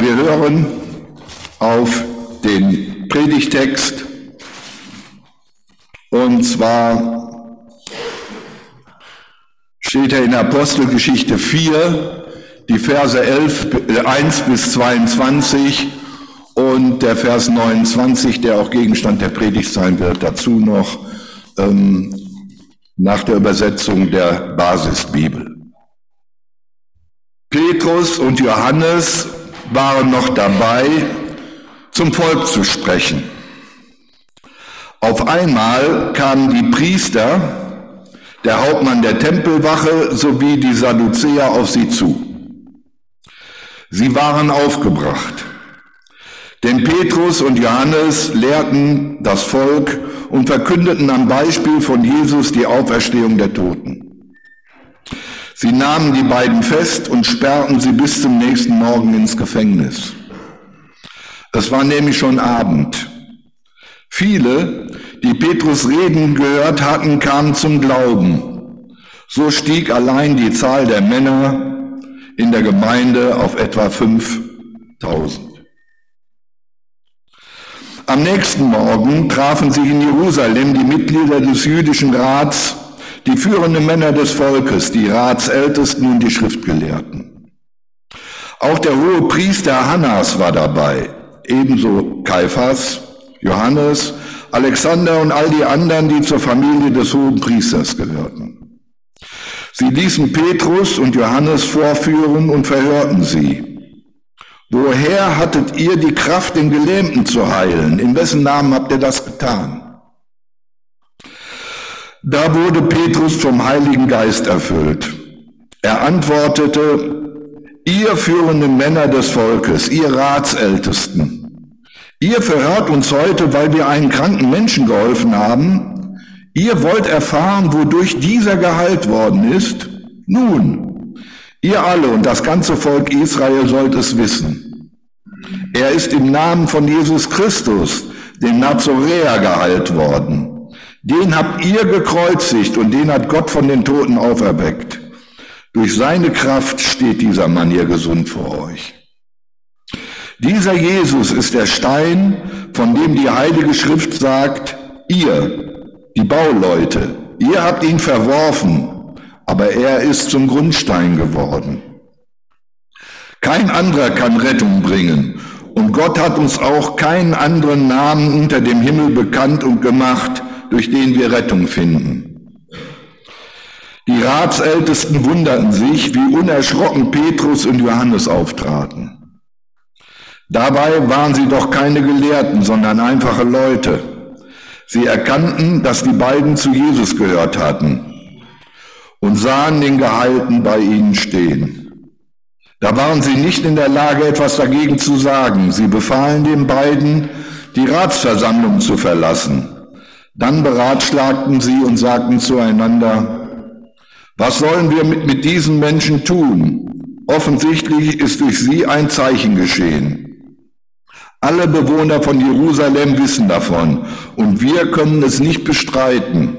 wir hören auf den Predigtext und zwar steht er in Apostelgeschichte 4, die Verse 11, 1 bis 22 und der Vers 29, der auch Gegenstand der Predigt sein wird, dazu noch ähm, nach der Übersetzung der Basisbibel. Petrus und Johannes waren noch dabei, zum Volk zu sprechen. Auf einmal kamen die Priester, der Hauptmann der Tempelwache sowie die Sadduzäer auf sie zu. Sie waren aufgebracht. Denn Petrus und Johannes lehrten das Volk und verkündeten am Beispiel von Jesus die Auferstehung der Toten. Sie nahmen die beiden fest und sperrten sie bis zum nächsten Morgen ins Gefängnis. Es war nämlich schon Abend. Viele, die Petrus reden gehört hatten, kamen zum Glauben. So stieg allein die Zahl der Männer in der Gemeinde auf etwa 5000. Am nächsten Morgen trafen sich in Jerusalem die Mitglieder des jüdischen Rats, die führenden Männer des Volkes, die Ratsältesten und die Schriftgelehrten. Auch der hohe Priester Hannas war dabei, ebenso Kaiphas, Johannes, Alexander und all die anderen, die zur Familie des hohen Priesters gehörten. Sie ließen Petrus und Johannes vorführen und verhörten sie. Woher hattet ihr die Kraft, den Gelähmten zu heilen? In wessen Namen habt ihr das getan? Da wurde Petrus vom Heiligen Geist erfüllt. Er antwortete, ihr führenden Männer des Volkes, ihr Ratsältesten, ihr verhört uns heute, weil wir einen kranken Menschen geholfen haben. Ihr wollt erfahren, wodurch dieser geheilt worden ist? Nun, Ihr alle und das ganze Volk Israel sollt es wissen. Er ist im Namen von Jesus Christus, dem Nazoräer, geheilt worden. Den habt ihr gekreuzigt und den hat Gott von den Toten auferweckt. Durch seine Kraft steht dieser Mann hier gesund vor euch. Dieser Jesus ist der Stein, von dem die Heilige Schrift sagt, ihr, die Bauleute, ihr habt ihn verworfen, aber er ist zum Grundstein geworden. Kein anderer kann Rettung bringen und Gott hat uns auch keinen anderen Namen unter dem Himmel bekannt und gemacht, durch den wir Rettung finden. Die Ratsältesten wunderten sich, wie unerschrocken Petrus und Johannes auftraten. Dabei waren sie doch keine Gelehrten, sondern einfache Leute. Sie erkannten, dass die beiden zu Jesus gehört hatten und sahen den Gehalten bei ihnen stehen. Da waren sie nicht in der Lage, etwas dagegen zu sagen. Sie befahlen den beiden, die Ratsversammlung zu verlassen. Dann beratschlagten sie und sagten zueinander, was sollen wir mit, mit diesen Menschen tun? Offensichtlich ist durch sie ein Zeichen geschehen. Alle Bewohner von Jerusalem wissen davon und wir können es nicht bestreiten.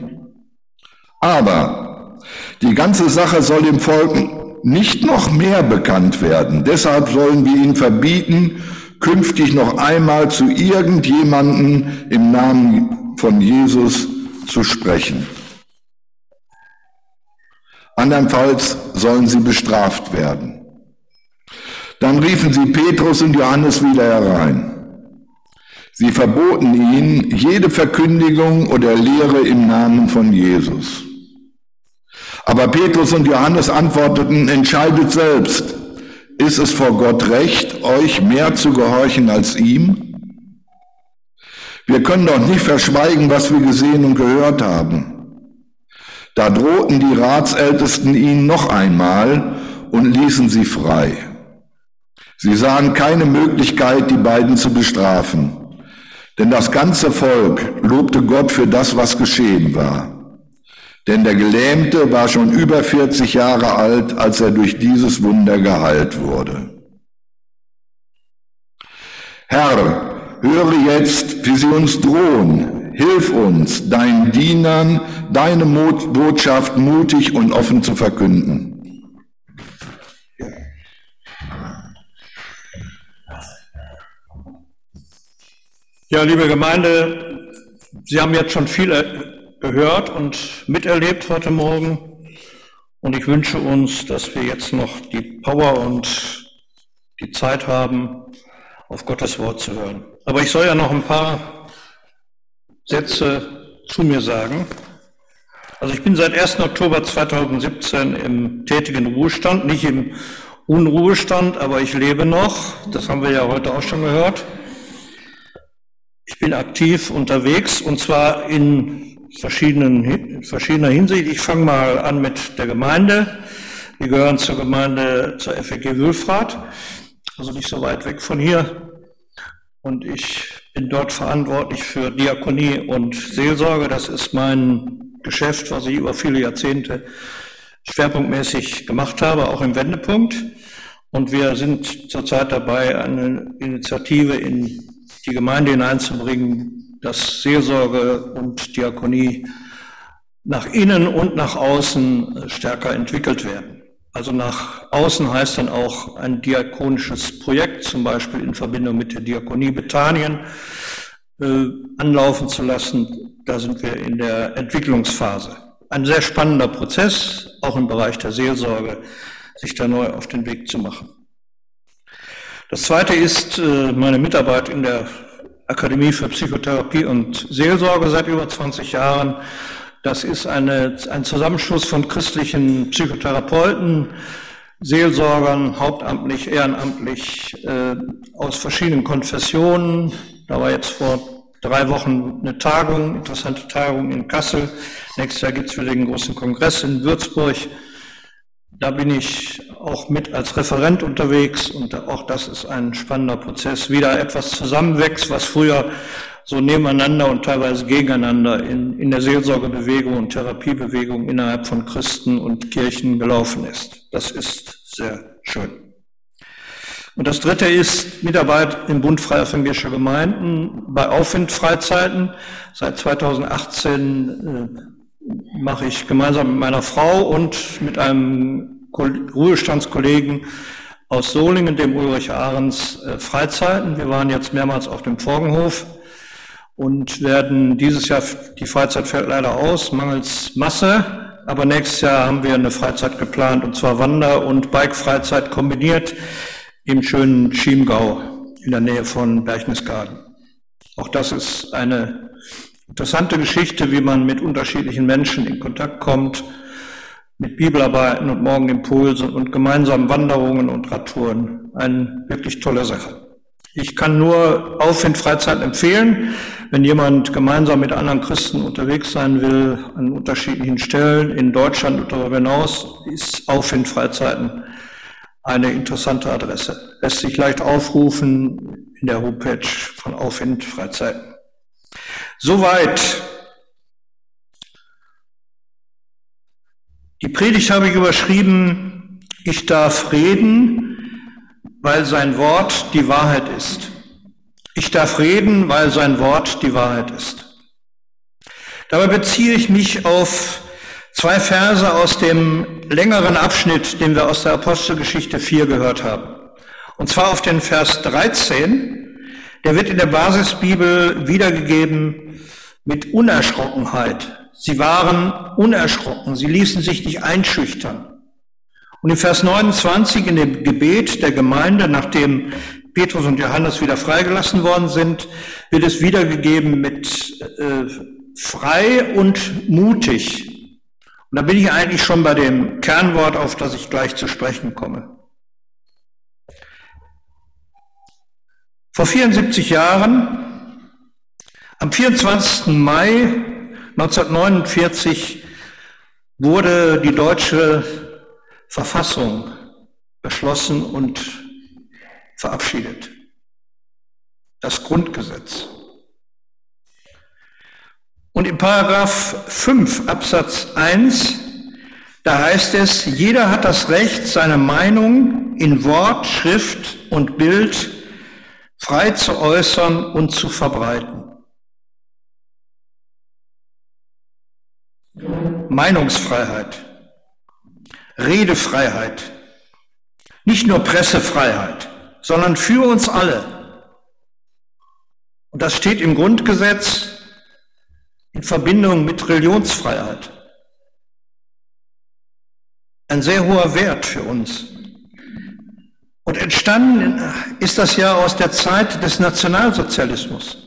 Aber die ganze Sache soll dem Volk nicht noch mehr bekannt werden. Deshalb sollen wir ihnen verbieten, künftig noch einmal zu irgendjemanden im Namen von Jesus zu sprechen. Andernfalls sollen sie bestraft werden. Dann riefen sie Petrus und Johannes wieder herein. Sie verboten ihnen jede Verkündigung oder Lehre im Namen von Jesus. Aber Petrus und Johannes antworteten, entscheidet selbst, ist es vor Gott recht, euch mehr zu gehorchen als ihm? Wir können doch nicht verschweigen, was wir gesehen und gehört haben. Da drohten die Ratsältesten ihnen noch einmal und ließen sie frei. Sie sahen keine Möglichkeit, die beiden zu bestrafen, denn das ganze Volk lobte Gott für das, was geschehen war. Denn der Gelähmte war schon über 40 Jahre alt, als er durch dieses Wunder geheilt wurde. Herr, höre jetzt, wie sie uns drohen. Hilf uns, deinen Dienern deine Botschaft mutig und offen zu verkünden. Ja, liebe Gemeinde, Sie haben jetzt schon viel gehört und miterlebt heute Morgen. Und ich wünsche uns, dass wir jetzt noch die Power und die Zeit haben, auf Gottes Wort zu hören. Aber ich soll ja noch ein paar Sätze zu mir sagen. Also ich bin seit 1. Oktober 2017 im tätigen Ruhestand, nicht im Unruhestand, aber ich lebe noch. Das haben wir ja heute auch schon gehört. Ich bin aktiv unterwegs und zwar in verschiedenen, verschiedener Hinsicht. Ich fange mal an mit der Gemeinde. Wir gehören zur Gemeinde, zur FEG Wülfrath, also nicht so weit weg von hier. Und ich bin dort verantwortlich für Diakonie und Seelsorge. Das ist mein Geschäft, was ich über viele Jahrzehnte schwerpunktmäßig gemacht habe, auch im Wendepunkt. Und wir sind zurzeit dabei, eine Initiative in die Gemeinde hineinzubringen, dass Seelsorge und Diakonie nach innen und nach außen stärker entwickelt werden. Also nach außen heißt dann auch ein diakonisches Projekt, zum Beispiel in Verbindung mit der Diakonie Bethanien, äh, anlaufen zu lassen. Da sind wir in der Entwicklungsphase. Ein sehr spannender Prozess, auch im Bereich der Seelsorge, sich da neu auf den Weg zu machen. Das zweite ist äh, meine Mitarbeit in der Akademie für Psychotherapie und Seelsorge seit über 20 Jahren. Das ist eine, ein Zusammenschluss von christlichen Psychotherapeuten, Seelsorgern, hauptamtlich, ehrenamtlich, äh, aus verschiedenen Konfessionen. Da war jetzt vor drei Wochen eine Tagung, interessante Tagung in Kassel. Nächstes Jahr gibt es wieder den großen Kongress in Würzburg. Da bin ich auch mit als Referent unterwegs und auch das ist ein spannender Prozess. Wieder etwas zusammenwächst, was früher so nebeneinander und teilweise gegeneinander in, in der Seelsorgebewegung und Therapiebewegung innerhalb von Christen und Kirchen gelaufen ist. Das ist sehr schön. Und das dritte ist Mitarbeit im Bund Freier Evangelischer Gemeinden bei Aufwindfreizeiten. Seit 2018 mache ich gemeinsam mit meiner Frau und mit einem Ruhestandskollegen aus Solingen, dem Ulrich Ahrens, äh, Freizeiten. Wir waren jetzt mehrmals auf dem Forgenhof und werden dieses Jahr, die Freizeit fällt leider aus, mangels Masse, aber nächstes Jahr haben wir eine Freizeit geplant und zwar Wander- und Bike-Freizeit kombiniert im schönen Chiemgau in der Nähe von Berchtesgaden. Auch das ist eine Interessante Geschichte, wie man mit unterschiedlichen Menschen in Kontakt kommt, mit Bibelarbeiten und Morgenimpulsen und gemeinsamen Wanderungen und Radtouren. Eine wirklich tolle Sache. Ich kann nur Aufwind Freizeit empfehlen, wenn jemand gemeinsam mit anderen Christen unterwegs sein will, an unterschiedlichen Stellen in Deutschland und darüber hinaus, ist Aufwind Freizeiten eine interessante Adresse. Lässt sich leicht aufrufen in der Homepage von Aufwind Freizeiten. Soweit. Die Predigt habe ich überschrieben, ich darf reden, weil sein Wort die Wahrheit ist. Ich darf reden, weil sein Wort die Wahrheit ist. Dabei beziehe ich mich auf zwei Verse aus dem längeren Abschnitt, den wir aus der Apostelgeschichte 4 gehört haben. Und zwar auf den Vers 13, der wird in der Basisbibel wiedergegeben mit Unerschrockenheit. Sie waren unerschrocken, sie ließen sich nicht einschüchtern. Und in Vers 29 in dem Gebet der Gemeinde, nachdem Petrus und Johannes wieder freigelassen worden sind, wird es wiedergegeben mit äh, frei und mutig. Und da bin ich eigentlich schon bei dem Kernwort, auf das ich gleich zu sprechen komme. Vor 74 Jahren, am 24. Mai 1949, wurde die deutsche Verfassung beschlossen und verabschiedet. Das Grundgesetz. Und im Paragraph 5 Absatz 1, da heißt es, jeder hat das Recht, seine Meinung in Wort, Schrift und Bild frei zu äußern und zu verbreiten. Meinungsfreiheit, Redefreiheit, nicht nur Pressefreiheit, sondern für uns alle. Und das steht im Grundgesetz in Verbindung mit Religionsfreiheit. Ein sehr hoher Wert für uns. Und entstanden ist das ja aus der Zeit des Nationalsozialismus.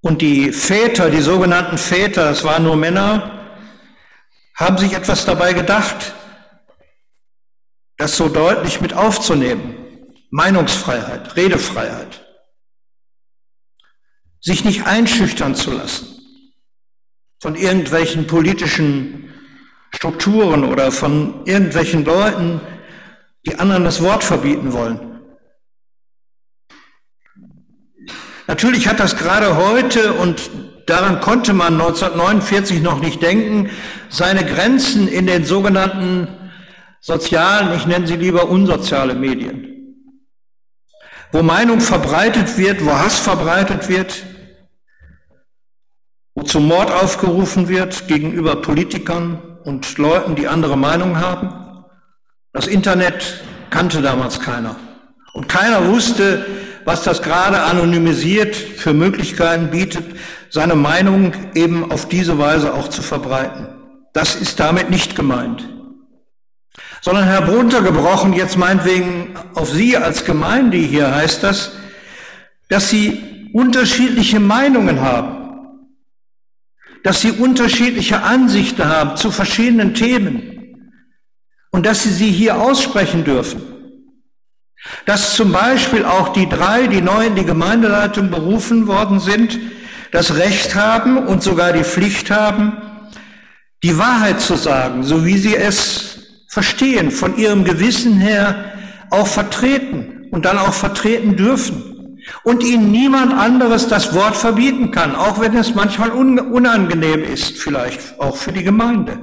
Und die Väter, die sogenannten Väter, es waren nur Männer, haben sich etwas dabei gedacht, das so deutlich mit aufzunehmen. Meinungsfreiheit, Redefreiheit. Sich nicht einschüchtern zu lassen von irgendwelchen politischen Strukturen oder von irgendwelchen Leuten, die anderen das Wort verbieten wollen. Natürlich hat das gerade heute, und daran konnte man 1949 noch nicht denken, seine Grenzen in den sogenannten sozialen, ich nenne sie lieber unsoziale Medien. Wo Meinung verbreitet wird, wo Hass verbreitet wird, wo zum Mord aufgerufen wird gegenüber Politikern und Leuten, die andere Meinung haben. Das Internet kannte damals keiner. Und keiner wusste, was das gerade anonymisiert für Möglichkeiten bietet, seine Meinung eben auf diese Weise auch zu verbreiten. Das ist damit nicht gemeint. Sondern Herr runtergebrochen, jetzt meinetwegen auf Sie als Gemeinde hier heißt das, dass Sie unterschiedliche Meinungen haben, dass Sie unterschiedliche Ansichten haben zu verschiedenen Themen und dass Sie sie hier aussprechen dürfen. Dass zum Beispiel auch die drei, die neu in die Gemeindeleitung berufen worden sind, das Recht haben und sogar die Pflicht haben, die Wahrheit zu sagen, so wie sie es verstehen, von ihrem Gewissen her auch vertreten und dann auch vertreten dürfen. Und ihnen niemand anderes das Wort verbieten kann, auch wenn es manchmal unangenehm ist, vielleicht auch für die Gemeinde.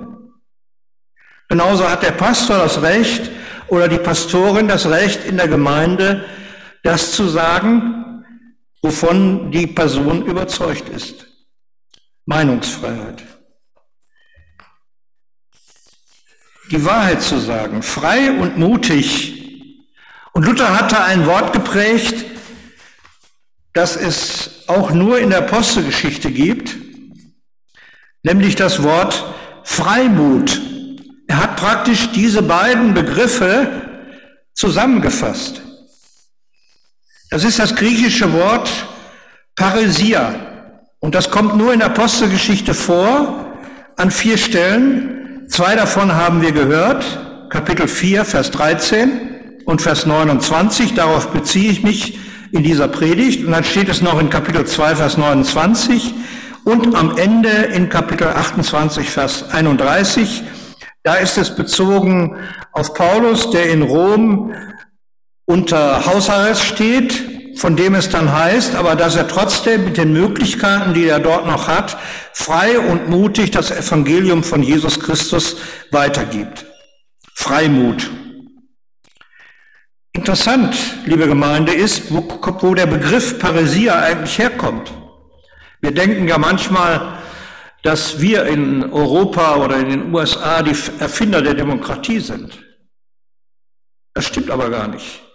Genauso hat der Pastor das Recht, oder die Pastorin das Recht in der Gemeinde, das zu sagen, wovon die Person überzeugt ist. Meinungsfreiheit. Die Wahrheit zu sagen, frei und mutig. Und Luther hatte ein Wort geprägt, das es auch nur in der Apostelgeschichte gibt, nämlich das Wort Freimut. Er hat praktisch diese beiden Begriffe zusammengefasst. Das ist das griechische Wort Paresia. Und das kommt nur in der Apostelgeschichte vor, an vier Stellen. Zwei davon haben wir gehört, Kapitel 4, Vers 13 und Vers 29. Darauf beziehe ich mich in dieser Predigt. Und dann steht es noch in Kapitel 2, Vers 29 und am Ende in Kapitel 28, Vers 31. Da ist es bezogen auf Paulus, der in Rom unter Hausarrest steht, von dem es dann heißt, aber dass er trotzdem mit den Möglichkeiten, die er dort noch hat, frei und mutig das Evangelium von Jesus Christus weitergibt. Freimut. Interessant, liebe Gemeinde, ist, wo, wo der Begriff Paresia eigentlich herkommt. Wir denken ja manchmal, dass wir in Europa oder in den USA die Erfinder der Demokratie sind. Das stimmt aber gar nicht.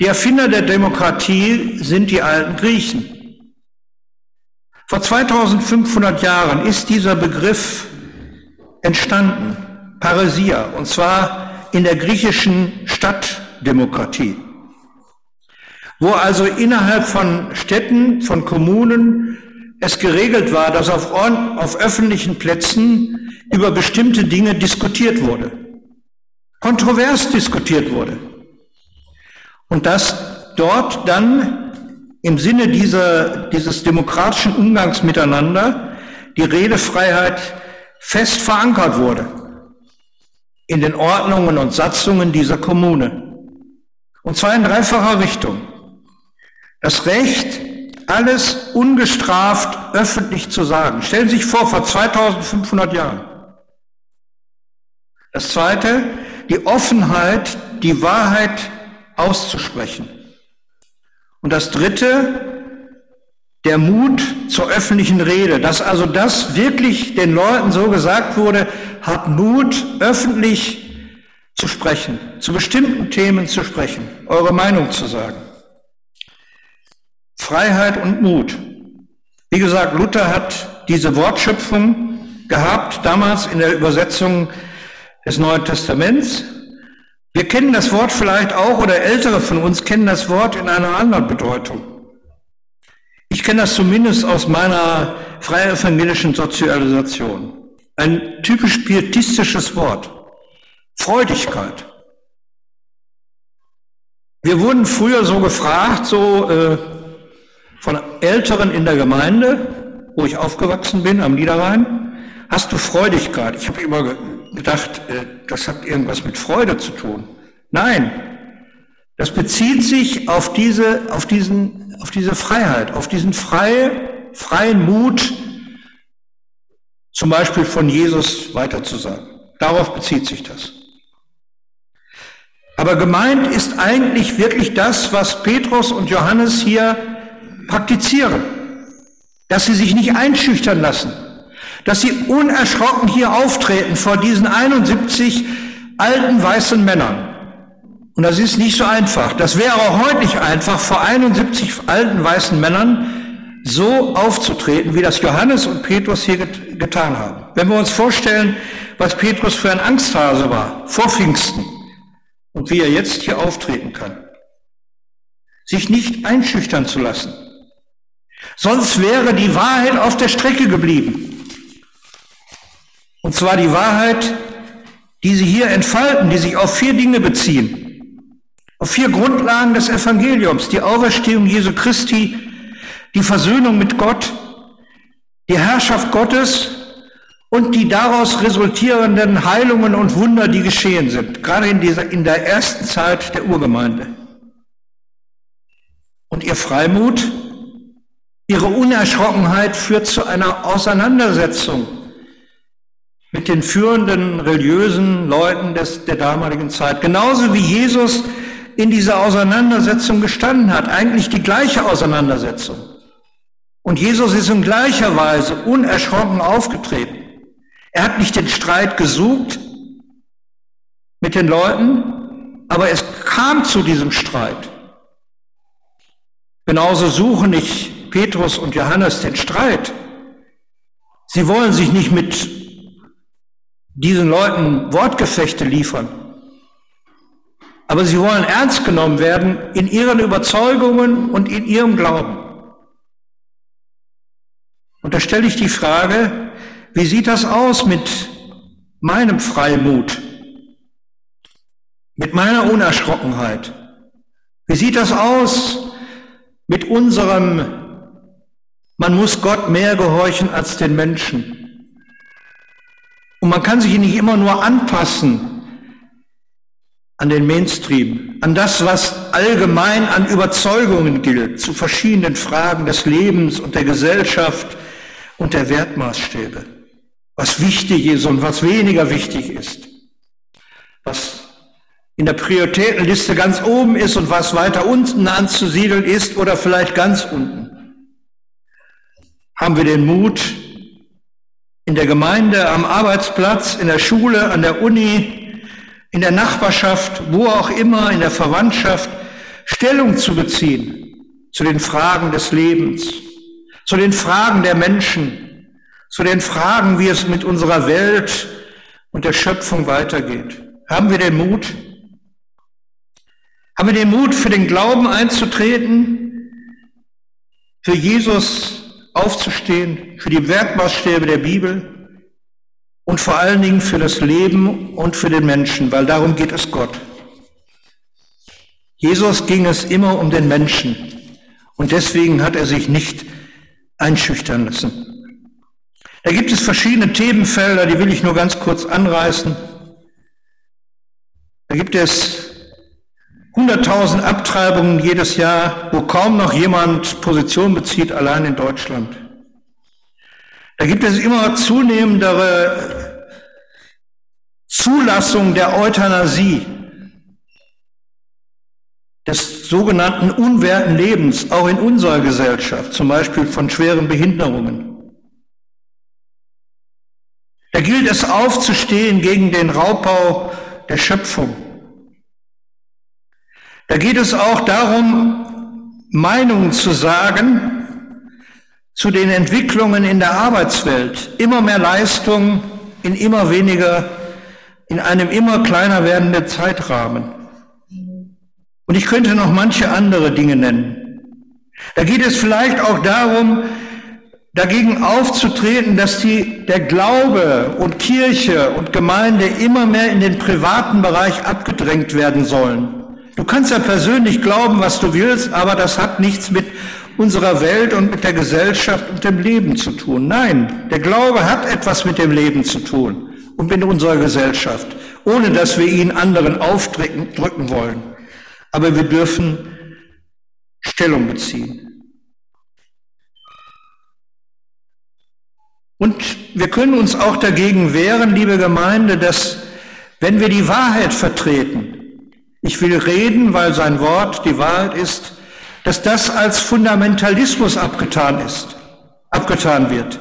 Die Erfinder der Demokratie sind die alten Griechen. Vor 2500 Jahren ist dieser Begriff entstanden, Paresia, und zwar in der griechischen Stadtdemokratie, wo also innerhalb von Städten, von Kommunen es geregelt war, dass auf, auf öffentlichen Plätzen über bestimmte Dinge diskutiert wurde, kontrovers diskutiert wurde. Und dass dort dann im Sinne dieser, dieses demokratischen Umgangs miteinander die Redefreiheit fest verankert wurde in den Ordnungen und Satzungen dieser Kommune. Und zwar in dreifacher Richtung. Das Recht, alles ungestraft öffentlich zu sagen. Stellen Sie sich vor, vor 2500 Jahren. Das Zweite, die Offenheit, die Wahrheit auszusprechen. Und das Dritte, der Mut zur öffentlichen Rede, dass also das wirklich den Leuten so gesagt wurde, habt Mut, öffentlich zu sprechen, zu bestimmten Themen zu sprechen, eure Meinung zu sagen. Freiheit und Mut. Wie gesagt, Luther hat diese Wortschöpfung gehabt, damals in der Übersetzung des Neuen Testaments. Wir kennen das Wort vielleicht auch, oder ältere von uns kennen das Wort in einer anderen Bedeutung. Ich kenne das zumindest aus meiner freien evangelischen Sozialisation. Ein typisch pietistisches Wort. Freudigkeit. Wir wurden früher so gefragt, so äh, von Älteren in der Gemeinde, wo ich aufgewachsen bin, am Niederrhein, hast du Freudigkeit? Ich habe immer gedacht, äh, das hat irgendwas mit Freude zu tun. Nein, das bezieht sich auf diese, auf diesen, auf diese Freiheit, auf diesen freie, freien Mut, zum Beispiel von Jesus weiterzusagen. Darauf bezieht sich das. Aber gemeint ist eigentlich wirklich das, was Petrus und Johannes hier praktizieren. Dass sie sich nicht einschüchtern lassen. Dass sie unerschrocken hier auftreten vor diesen 71 alten weißen Männern. Und das ist nicht so einfach. Das wäre heute nicht einfach, vor 71 alten weißen Männern so aufzutreten, wie das Johannes und Petrus hier get getan haben. Wenn wir uns vorstellen, was Petrus für ein Angsthase war, vor Pfingsten, und wie er jetzt hier auftreten kann. Sich nicht einschüchtern zu lassen. Sonst wäre die Wahrheit auf der Strecke geblieben. Und zwar die Wahrheit, die sie hier entfalten, die sich auf vier Dinge beziehen. Auf vier Grundlagen des Evangeliums. Die Auferstehung Jesu Christi, die Versöhnung mit Gott, die Herrschaft Gottes und die daraus resultierenden Heilungen und Wunder, die geschehen sind, gerade in, dieser, in der ersten Zeit der Urgemeinde. Und ihr Freimut, ihre Unerschrockenheit führt zu einer Auseinandersetzung mit den führenden religiösen Leuten des, der damaligen Zeit. Genauso wie Jesus in dieser Auseinandersetzung gestanden hat, eigentlich die gleiche Auseinandersetzung. Und Jesus ist in gleicher Weise unerschrocken aufgetreten. Er hat nicht den Streit gesucht mit den Leuten, aber es kam zu diesem Streit. Genauso suchen nicht Petrus und Johannes den Streit. Sie wollen sich nicht mit diesen Leuten Wortgefechte liefern. Aber sie wollen ernst genommen werden in ihren Überzeugungen und in ihrem Glauben. Und da stelle ich die Frage, wie sieht das aus mit meinem Freimut? Mit meiner Unerschrockenheit? Wie sieht das aus mit unserem, man muss Gott mehr gehorchen als den Menschen? Und man kann sich nicht immer nur anpassen an den Mainstream, an das, was allgemein an Überzeugungen gilt, zu verschiedenen Fragen des Lebens und der Gesellschaft und der Wertmaßstäbe was wichtig ist und was weniger wichtig ist, was in der Prioritätenliste ganz oben ist und was weiter unten anzusiedeln ist oder vielleicht ganz unten. Haben wir den Mut, in der Gemeinde, am Arbeitsplatz, in der Schule, an der Uni, in der Nachbarschaft, wo auch immer, in der Verwandtschaft, Stellung zu beziehen zu den Fragen des Lebens, zu den Fragen der Menschen, zu den Fragen, wie es mit unserer Welt und der Schöpfung weitergeht. Haben wir den Mut? Haben wir den Mut, für den Glauben einzutreten, für Jesus aufzustehen, für die Werkmaßstäbe der Bibel und vor allen Dingen für das Leben und für den Menschen, weil darum geht es Gott. Jesus ging es immer um den Menschen und deswegen hat er sich nicht einschüchtern lassen. Da gibt es verschiedene Themenfelder, die will ich nur ganz kurz anreißen. Da gibt es 100.000 Abtreibungen jedes Jahr, wo kaum noch jemand Position bezieht, allein in Deutschland. Da gibt es immer zunehmendere Zulassung der Euthanasie, des sogenannten unwerten Lebens, auch in unserer Gesellschaft, zum Beispiel von schweren Behinderungen. Da gilt es aufzustehen gegen den Raubbau der Schöpfung. Da geht es auch darum, Meinungen zu sagen zu den Entwicklungen in der Arbeitswelt. Immer mehr Leistung in immer weniger, in einem immer kleiner werdenden Zeitrahmen. Und ich könnte noch manche andere Dinge nennen. Da geht es vielleicht auch darum, dagegen aufzutreten, dass die, der Glaube und Kirche und Gemeinde immer mehr in den privaten Bereich abgedrängt werden sollen. Du kannst ja persönlich glauben, was du willst, aber das hat nichts mit unserer Welt und mit der Gesellschaft und dem Leben zu tun. Nein, der Glaube hat etwas mit dem Leben zu tun und mit unserer Gesellschaft, ohne dass wir ihn anderen aufdrücken wollen. Aber wir dürfen Stellung beziehen. Und wir können uns auch dagegen wehren, liebe Gemeinde, dass wenn wir die Wahrheit vertreten, ich will reden, weil sein Wort die Wahrheit ist, dass das als Fundamentalismus abgetan ist, abgetan wird.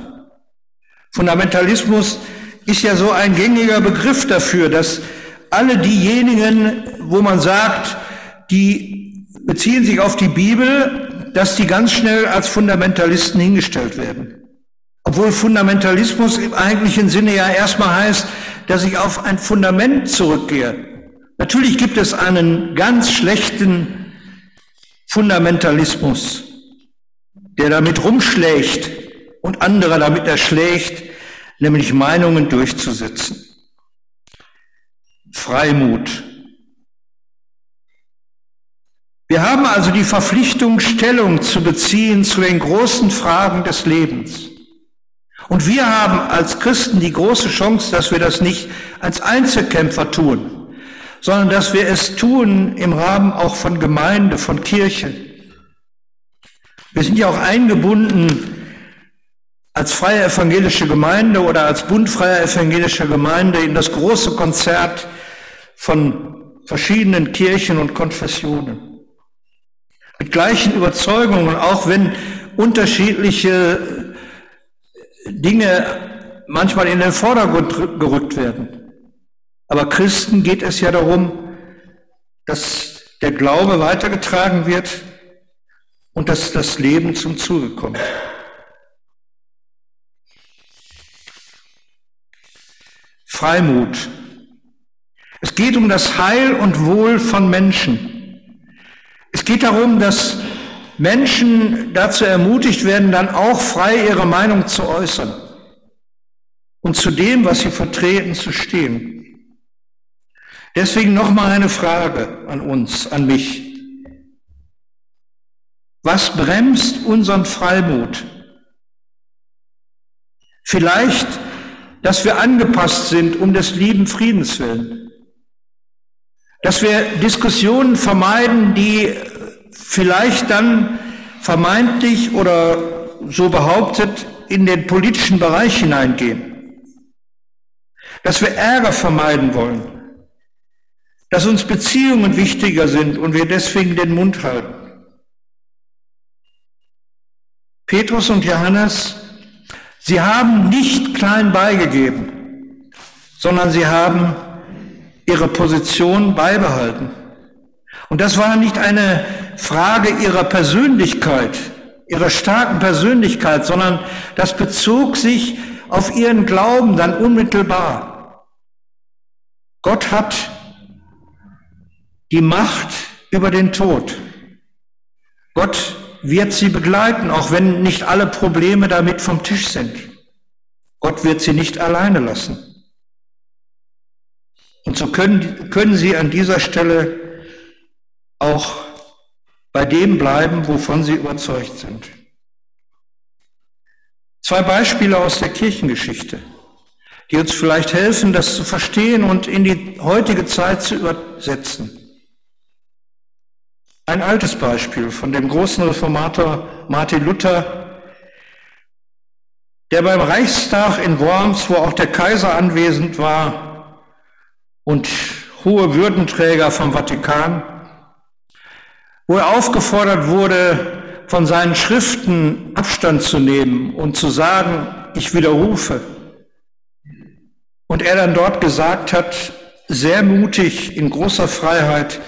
Fundamentalismus ist ja so ein gängiger Begriff dafür, dass alle diejenigen, wo man sagt, die beziehen sich auf die Bibel, dass die ganz schnell als Fundamentalisten hingestellt werden. Obwohl Fundamentalismus im eigentlichen Sinne ja erstmal heißt, dass ich auf ein Fundament zurückgehe. Natürlich gibt es einen ganz schlechten Fundamentalismus, der damit rumschlägt und andere damit erschlägt, nämlich Meinungen durchzusetzen. Freimut. Wir haben also die Verpflichtung, Stellung zu beziehen zu den großen Fragen des Lebens. Und wir haben als Christen die große Chance, dass wir das nicht als Einzelkämpfer tun, sondern dass wir es tun im Rahmen auch von Gemeinde, von Kirche. Wir sind ja auch eingebunden als freie evangelische Gemeinde oder als Bund freier evangelischer Gemeinde in das große Konzert von verschiedenen Kirchen und Konfessionen. Mit gleichen Überzeugungen, auch wenn unterschiedliche Dinge manchmal in den Vordergrund gerückt werden. Aber Christen geht es ja darum, dass der Glaube weitergetragen wird und dass das Leben zum Zuge kommt. Freimut. Es geht um das Heil und Wohl von Menschen. Es geht darum, dass Menschen dazu ermutigt werden, dann auch frei ihre Meinung zu äußern und zu dem, was sie vertreten, zu stehen. Deswegen nochmal eine Frage an uns, an mich. Was bremst unseren Freimut? Vielleicht, dass wir angepasst sind um des lieben Friedens willen. Dass wir Diskussionen vermeiden, die vielleicht dann vermeintlich oder so behauptet in den politischen Bereich hineingehen. Dass wir Ärger vermeiden wollen. Dass uns Beziehungen wichtiger sind und wir deswegen den Mund halten. Petrus und Johannes, sie haben nicht klein beigegeben, sondern sie haben ihre Position beibehalten. Und das war nicht eine Frage ihrer Persönlichkeit, ihrer starken Persönlichkeit, sondern das bezog sich auf ihren Glauben dann unmittelbar. Gott hat die Macht über den Tod. Gott wird sie begleiten, auch wenn nicht alle Probleme damit vom Tisch sind. Gott wird sie nicht alleine lassen. Und so können, können sie an dieser Stelle auch bei dem bleiben, wovon sie überzeugt sind. Zwei Beispiele aus der Kirchengeschichte, die uns vielleicht helfen, das zu verstehen und in die heutige Zeit zu übersetzen. Ein altes Beispiel von dem großen Reformator Martin Luther, der beim Reichstag in Worms, wo auch der Kaiser anwesend war und hohe Würdenträger vom Vatikan, wo er aufgefordert wurde, von seinen Schriften Abstand zu nehmen und zu sagen, ich widerrufe. Und er dann dort gesagt hat, sehr mutig, in großer Freiheit,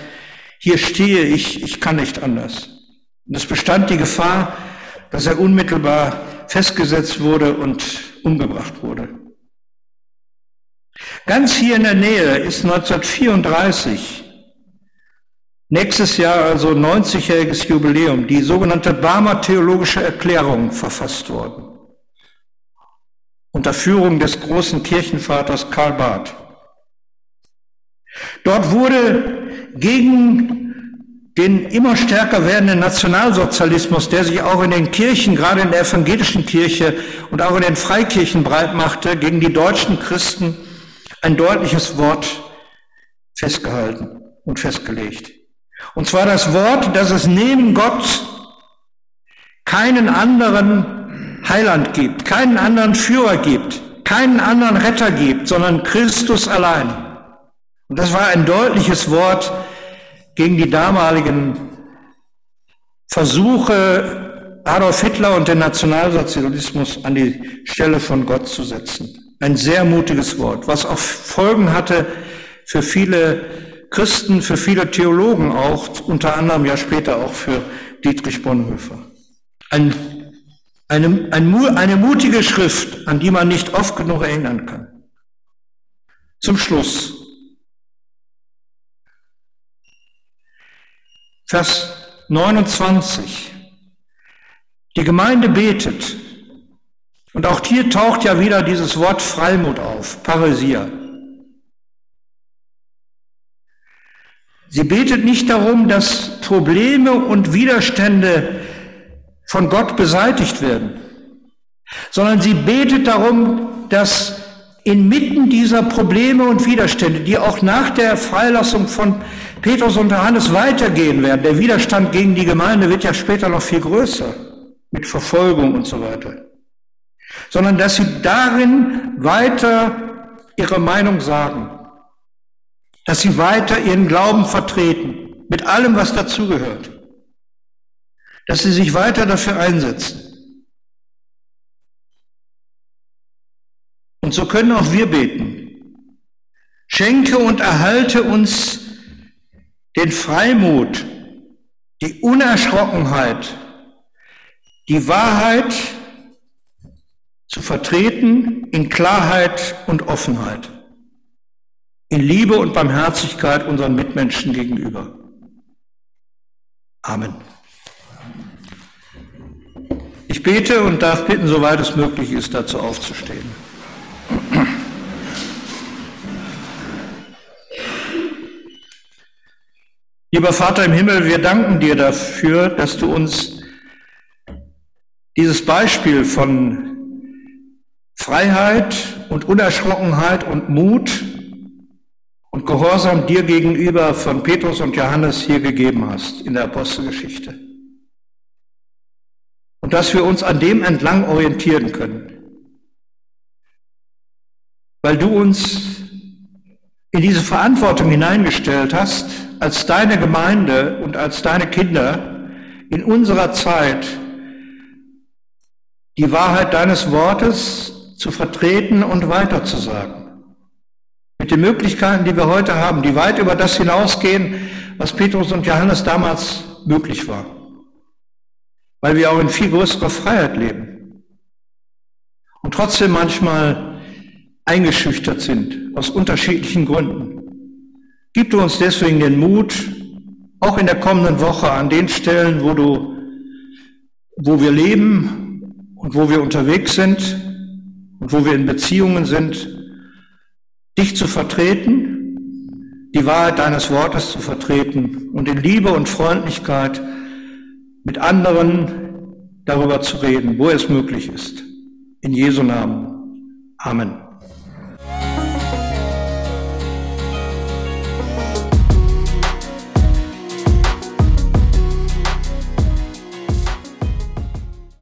hier stehe ich, ich kann nicht anders. Und es bestand die Gefahr, dass er unmittelbar festgesetzt wurde und umgebracht wurde. Ganz hier in der Nähe ist 1934, nächstes Jahr also 90-jähriges Jubiläum, die sogenannte Barmer Theologische Erklärung verfasst worden. Unter Führung des großen Kirchenvaters Karl Barth. Dort wurde gegen den immer stärker werdenden Nationalsozialismus, der sich auch in den Kirchen, gerade in der evangelischen Kirche und auch in den Freikirchen breit machte, gegen die deutschen Christen ein deutliches Wort festgehalten und festgelegt. Und zwar das Wort, dass es neben Gott keinen anderen Heiland gibt, keinen anderen Führer gibt, keinen anderen Retter gibt, sondern Christus allein. Und das war ein deutliches Wort gegen die damaligen Versuche, Adolf Hitler und den Nationalsozialismus an die Stelle von Gott zu setzen. Ein sehr mutiges Wort, was auch Folgen hatte für viele Christen, für viele Theologen auch, unter anderem ja später auch für Dietrich Bonhoeffer. Ein, eine, ein, eine mutige Schrift, an die man nicht oft genug erinnern kann. Zum Schluss. Vers 29. Die Gemeinde betet, und auch hier taucht ja wieder dieses Wort Freimut auf, Paräsia. Sie betet nicht darum, dass Probleme und Widerstände von Gott beseitigt werden, sondern sie betet darum, dass inmitten dieser Probleme und Widerstände, die auch nach der Freilassung von Petrus und Johannes weitergehen werden, der Widerstand gegen die Gemeinde wird ja später noch viel größer, mit Verfolgung und so weiter sondern dass sie darin weiter ihre Meinung sagen, dass sie weiter ihren Glauben vertreten, mit allem, was dazugehört, dass sie sich weiter dafür einsetzen. Und so können auch wir beten. Schenke und erhalte uns den Freimut, die Unerschrockenheit, die Wahrheit, zu vertreten in Klarheit und Offenheit, in Liebe und Barmherzigkeit unseren Mitmenschen gegenüber. Amen. Ich bete und darf bitten, soweit es möglich ist, dazu aufzustehen. Lieber Vater im Himmel, wir danken dir dafür, dass du uns dieses Beispiel von Freiheit und Unerschrockenheit und Mut und Gehorsam dir gegenüber von Petrus und Johannes hier gegeben hast in der Apostelgeschichte. Und dass wir uns an dem entlang orientieren können. Weil du uns in diese Verantwortung hineingestellt hast, als deine Gemeinde und als deine Kinder in unserer Zeit die Wahrheit deines Wortes zu vertreten und weiterzusagen. Mit den Möglichkeiten, die wir heute haben, die weit über das hinausgehen, was Petrus und Johannes damals möglich war. Weil wir auch in viel größerer Freiheit leben. Und trotzdem manchmal eingeschüchtert sind, aus unterschiedlichen Gründen. Gib du uns deswegen den Mut, auch in der kommenden Woche an den Stellen, wo du, wo wir leben und wo wir unterwegs sind, und wo wir in Beziehungen sind, dich zu vertreten, die Wahrheit deines Wortes zu vertreten und in Liebe und Freundlichkeit mit anderen darüber zu reden, wo es möglich ist. In Jesu Namen. Amen.